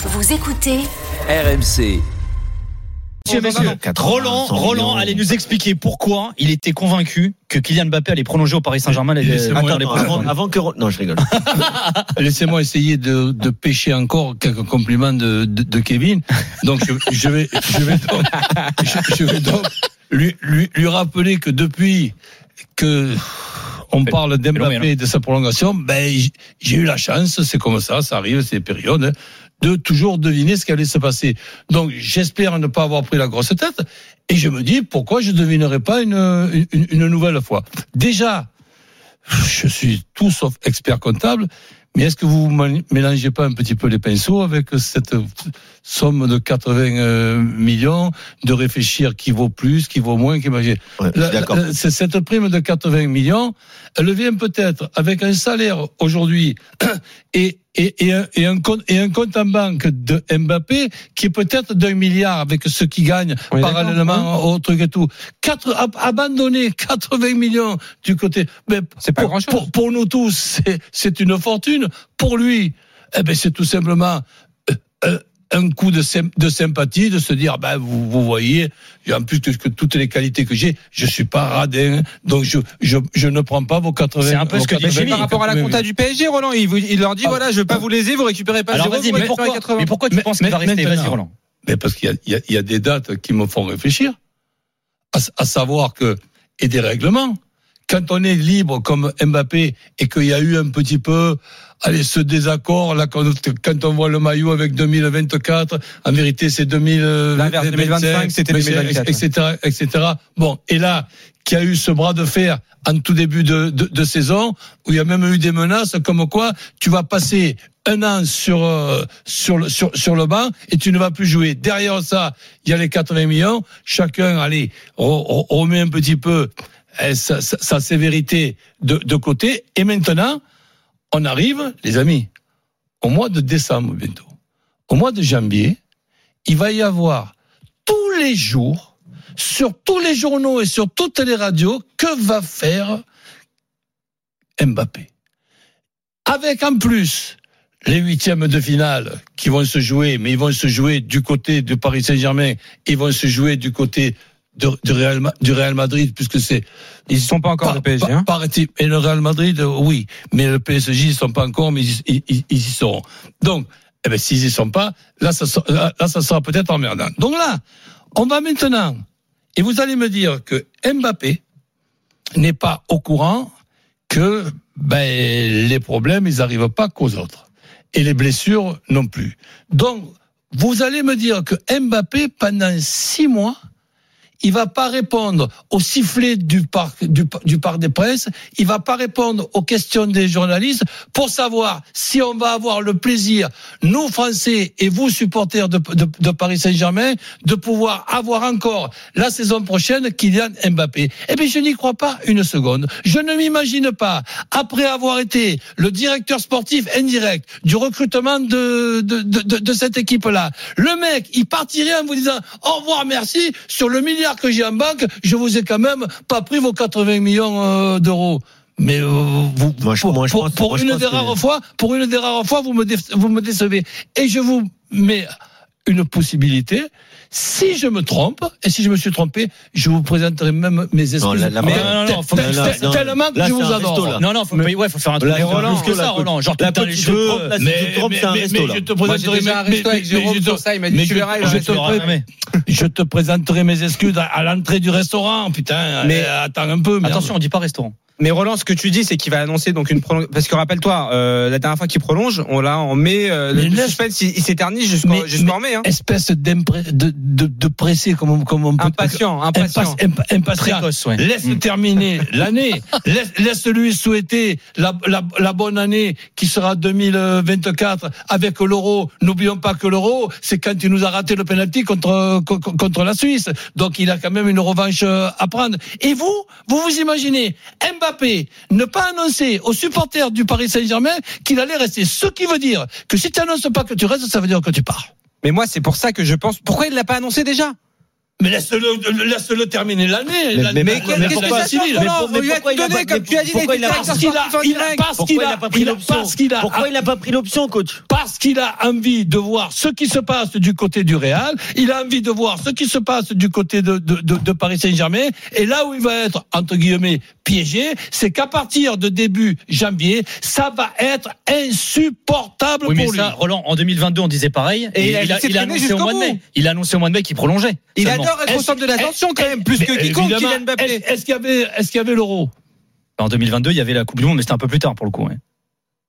Vous écoutez RMC. Messieurs, messieurs, Roland, Roland allait nous expliquer pourquoi il était convaincu que Kylian Mbappé allait prolonger au Paris Saint-Germain les, les avant, avant que non je rigole. Laissez-moi essayer de, de pêcher encore quelques compliments de, de, de Kevin. Donc je, je vais, je vais donc, je, je vais donc lui, lui, lui rappeler que depuis que on parle d'Mbappé et de sa prolongation, ben j'ai eu la chance, c'est comme ça, ça arrive, c'est des périodes, hein, de toujours deviner ce qui allait se passer. Donc j'espère ne pas avoir pris la grosse tête. Et je me dis pourquoi je ne devinerai pas une, une, une nouvelle fois? Déjà, je suis tout sauf expert comptable, mais est-ce que vous mélangez pas un petit peu les pinceaux avec cette somme de 80 euh, millions, de réfléchir qui vaut plus, qui vaut moins, qui. Ouais, La- la- cette prime de 80 millions, elle vient peut-être avec un salaire aujourd'hui et, et, et, un, et, un compte, et un compte en banque de Mbappé qui est peut-être d'un milliard avec ce qu'il gagne Oui, parallèlement au truc et tout. Quatre, ab- abandonner 80 millions du côté. Mais C'est pas pour, grand-chose. Pour, pour nous tous, c'est- c'est une fortune. Pour lui, eh ben, c'est tout simplement euh, euh, un coup de, de sympathie, de se dire, ben, vous, vous voyez, en plus que, que toutes les qualités que j'ai, je suis pas radin, donc je, je, je ne prends pas vos 80 C'est un peu ce que dit 80 Mais Jimmy, par rapport à la 80 compta du PSG, Roland, il, vous- il leur dit Ah. voilà, je veux pas vous léser, vous récupérez pas Alors vas-y, vous mais récupérez pourquoi, 80. mais pourquoi tu Mais- penses qu'il va rester? Vas-y, Roland. Mais parce qu'il y a, il y, y a des dates qui me font réfléchir, à, à savoir que, et des règlements. Quand on est libre comme Mbappé et qu'il y a eu un petit peu, allez, ce désaccord, là, quand, quand on voit le maillot avec 2024, en vérité, c'est 2000, L'inverse, 2025, c'était mais 2024. etc., etc. Bon, et là, qu'il y a eu ce bras de fer en tout début de, de, de saison, où il y a même eu des menaces comme quoi tu vas passer un an sur, euh, sur, le, sur, sur le banc et tu ne vas plus jouer. Derrière ça, il y a les 80 millions. Chacun, allez, remet un petit peu sa, sa sévérité de, de côté. Et maintenant, on arrive, les amis, au mois de décembre bientôt. Au mois de janvier, il va y avoir tous les jours, sur tous les journaux et sur toutes les radios, que va faire Mbappé. Avec en plus les huitièmes de finale qui vont se jouer, mais ils vont se jouer du côté de Paris Saint-Germain, ils vont se jouer du côté du, Real, du Real Madrid, puisque c'est Ils ne sont pas encore le PSG. hein? Et le Real Madrid, euh, oui. Mais le PSG, ils ne sont pas encore, mais ils, ils- ils- ils y seront. Donc, eh ben, s'ils y sont pas, là, ça, là, ça sera peut-être emmerdant. Donc là, on va maintenant, et vous allez me dire que Mbappé n'est pas au courant que ben, les problèmes, ils n'arrivent pas qu'aux autres. Et les blessures non plus. Donc, vous allez me dire que Mbappé, pendant six mois, il va pas répondre au sifflet du parc des presses, il va pas répondre aux questions des journalistes pour savoir si on va avoir le plaisir, nous Français et vous supporters de, Paris Saint-Germain, de pouvoir avoir encore la saison prochaine Kylian Mbappé. Eh bien, je n'y crois pas une seconde. Je ne m'imagine pas, après avoir été le directeur sportif indirect du recrutement de, de, cette équipe-là, le mec, il partirait en vous disant au revoir, merci, sur le milliard que j'ai en banque, je vous ai quand même pas pris vos 80 millions euh, d'euros. Mais euh, vous, Moi, je- pour, moi, je pour- pense- pour moi, je une pense des que- rares fois, pour une des rares fois, vous me, vous me décevez. Et je vous mets une possibilité. Si je me trompe, et si je me suis trompé, je vous présenterai même mes excuses. Non, la- la- Mais non, non, non, faut- non. tellement que Là, je vous un adore. Non, non, faut, Mais- ouais, faut faire un truc plus Roland, resto, que ça, Roland. Genre, la petite cheveux. mais, Si tu te trompes, mais- c'est un mais- resto, mais là. je te présenterai mes- resto avec mais- mais Jérôme je te- sur ça, il m'a dit mais tu je- verras, te au pré- jamais. je te présenterai mes excuses à, l'entrée du restaurant. Putain, Mais- euh, attends un peu. Attention, on dit pas restaurant. Mais Roland, ce que tu dis, c'est qu'il va annoncer donc une prolongation. Parce que rappelle-toi, euh, la dernière fois qu'il prolonge, on l'a en mai. euh, le laisse- suspense, il, il s'éternise jusqu'en jusqu'en mai. Hein. espèce d'impré- de, de, de pressé comme on, comme on peut Impatient, impatient. Impatient. Ouais. Laisse terminer l'année. Laisse, laisse-lui souhaiter la, la, la bonne année qui sera 2024 avec l'euro. N'oublions pas que l'euro, c'est quand il nous a raté le penalty contre, co- contre la Suisse. Donc il a quand même une revanche euh, à prendre. Et vous, vous vous imaginez Mbappé ne pas annoncer aux supporters du Paris Saint-Germain qu'il allait rester. Ce qui veut dire que si tu annonces pas que tu restes, ça veut dire que tu pars. Mais moi, c'est pour ça que je pense. Pourquoi il l'a pas annoncé déjà? Mais laisse-le, laisse-le terminer l'année. Mais- mais- Mais mais pourquoi- pourquoi il a donné, pas- comme tu as dit, parce qu'il a, sportif en il a- direct. parce qu'il Pourquoi il a, n'a pas pris il a- l'option parce qu'il a, Pourquoi il n'a pas pris l'option, coach parce qu'il a envie de voir ce qui se passe du côté du Real, il a envie de voir ce qui se passe du côté de, de, de, de Paris Saint-Germain, et là où il va être, entre guillemets, piégé, c'est qu'à partir de début janvier, ça va être insupportable Oui, mais pour lui. ça, Roland, en 2022, on disait pareil. Et il a il, a, laissé il a traîner annoncé au mois de mai. Il a annoncé au mois de mai qu'il prolongeait. Il. Être au centre de l'attention quand même, plus que quiconque Kylian Mbappé. Est-ce est-ce qu'il y avait, est-ce qu'il y avait l'euro En 2022, il y avait la Coupe du Monde, mais c'était un peu plus tard pour le coup. ouais.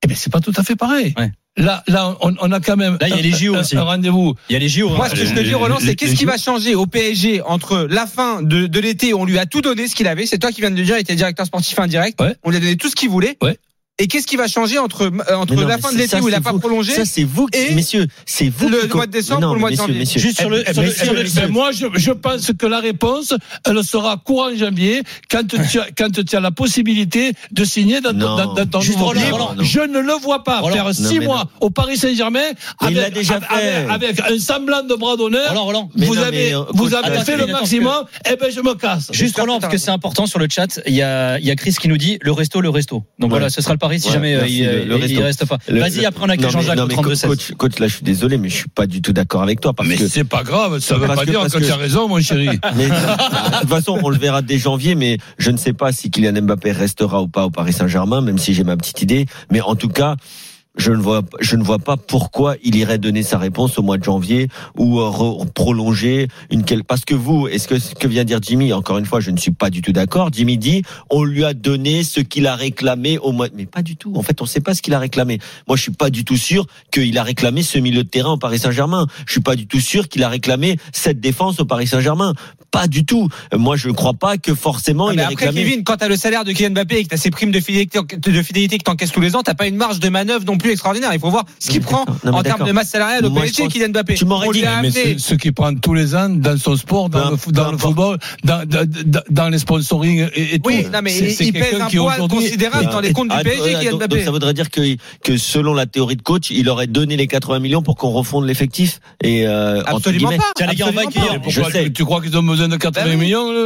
Eh bien, c'est pas tout à fait pareil. Ouais. Là, là, on, on a quand même. Là, il y a les JO aussi. Un rendez-vous. Il y a les JO. Moi, hein. ce que je te dis, Roland, c'est qu'est-ce qui va changer au PSG entre la fin de, de l'été où on lui a tout donné, ce qu'il avait. C'est toi qui viens de le dire, il était directeur sportif indirect. Ouais. On lui a donné tout ce qu'il voulait. Ouais. Et qu'est-ce qui va changer entre, euh, entre non, la fin de l'été où il n'a c'est pas vous. prolongé Ça, c'est vous, qui- et messieurs. C'est vous le mois de décembre non, ou le mois de janvier. messieurs. Juste sur le, Eh sur le, sur le- ben, moi, je, je pense que la réponse, elle sera courant janvier, quand tu as, quand tu as la possibilité de signer dans, ton- Non. dans, dans ton Juste non. Je ne le vois pas Roland, faire six mois non. au Paris Saint-Germain avec, déjà avec, fait. avec un semblant de bras d'honneur. Vous non, avez, euh, vous avez fait le maximum, eh ben, je me casse. Juste Roland, parce que c'est important sur le chat. Il y a, il y a Chris qui nous dit le resto, le resto. Donc voilà, ce sera le pari si Ouais, jamais euh, merci, il, le- le il- il resto. reste pas. Vas-y, après on non, mais- Jean-Jacques non, au mais 32 16. coach, coach, là, je suis désolé, mais je suis pas du tout d'accord avec toi parce Mais que. c'est pas grave, ça veut pas que- dire parce que que- tu as raison, mon chéri. Mais, de toute façon, on le verra dès janvier, mais je ne sais pas si Kylian Mbappé restera ou pas au Paris Saint-Germain, même si j'ai ma petite idée. Mais en tout cas, je ne vois, je ne vois pas pourquoi il irait donner sa réponse au mois de janvier ou euh, prolonger une quelle. Parce que vous, est-ce que ce que vient dire Jimmy, encore une fois, je ne suis pas du tout d'accord. Jimmy dit, on lui a donné ce qu'il a réclamé au mois. Mais pas du tout. En fait, on ne sait pas ce qu'il a réclamé. Moi, je suis pas du tout sûr qu'il a réclamé ce milieu de terrain au Paris Saint-Germain. Je suis pas du tout sûr qu'il a réclamé cette défense au Paris Saint-Germain. Pas du tout. Moi, je ne crois pas que forcément Non, il mais a après, réclamé. Kevin, quand t'as le salaire de Kylian Mbappé et que t'as ses primes de fidélité, de fidélité que t'encaisses tous les ans, t'as pas une marge de manœuvre non plus extraordinaire. Il faut voir ce qu'il prend. Non, en termes de masse salariale au PSG, pense- Kylian Mbappé. Tu m'aurais dit, Mais ce qu'il prend tous les ans dans son sport, dans, le, dans football, dans, dans, les sponsoring et, et Oui, tout. non, mais C'est- il, c'est il pèse un poids considérable dans les comptes du PSG, Kylian donc, donc Mbappé. ça voudrait dire que, que selon la théorie de coach, il aurait donné les 80 millions pour qu'on refonde l'effectif et euh, Absolument pas. Tiens, les gars, on va accueillir- tu, crois qu'ils ont besoin de 80 Ben millions le-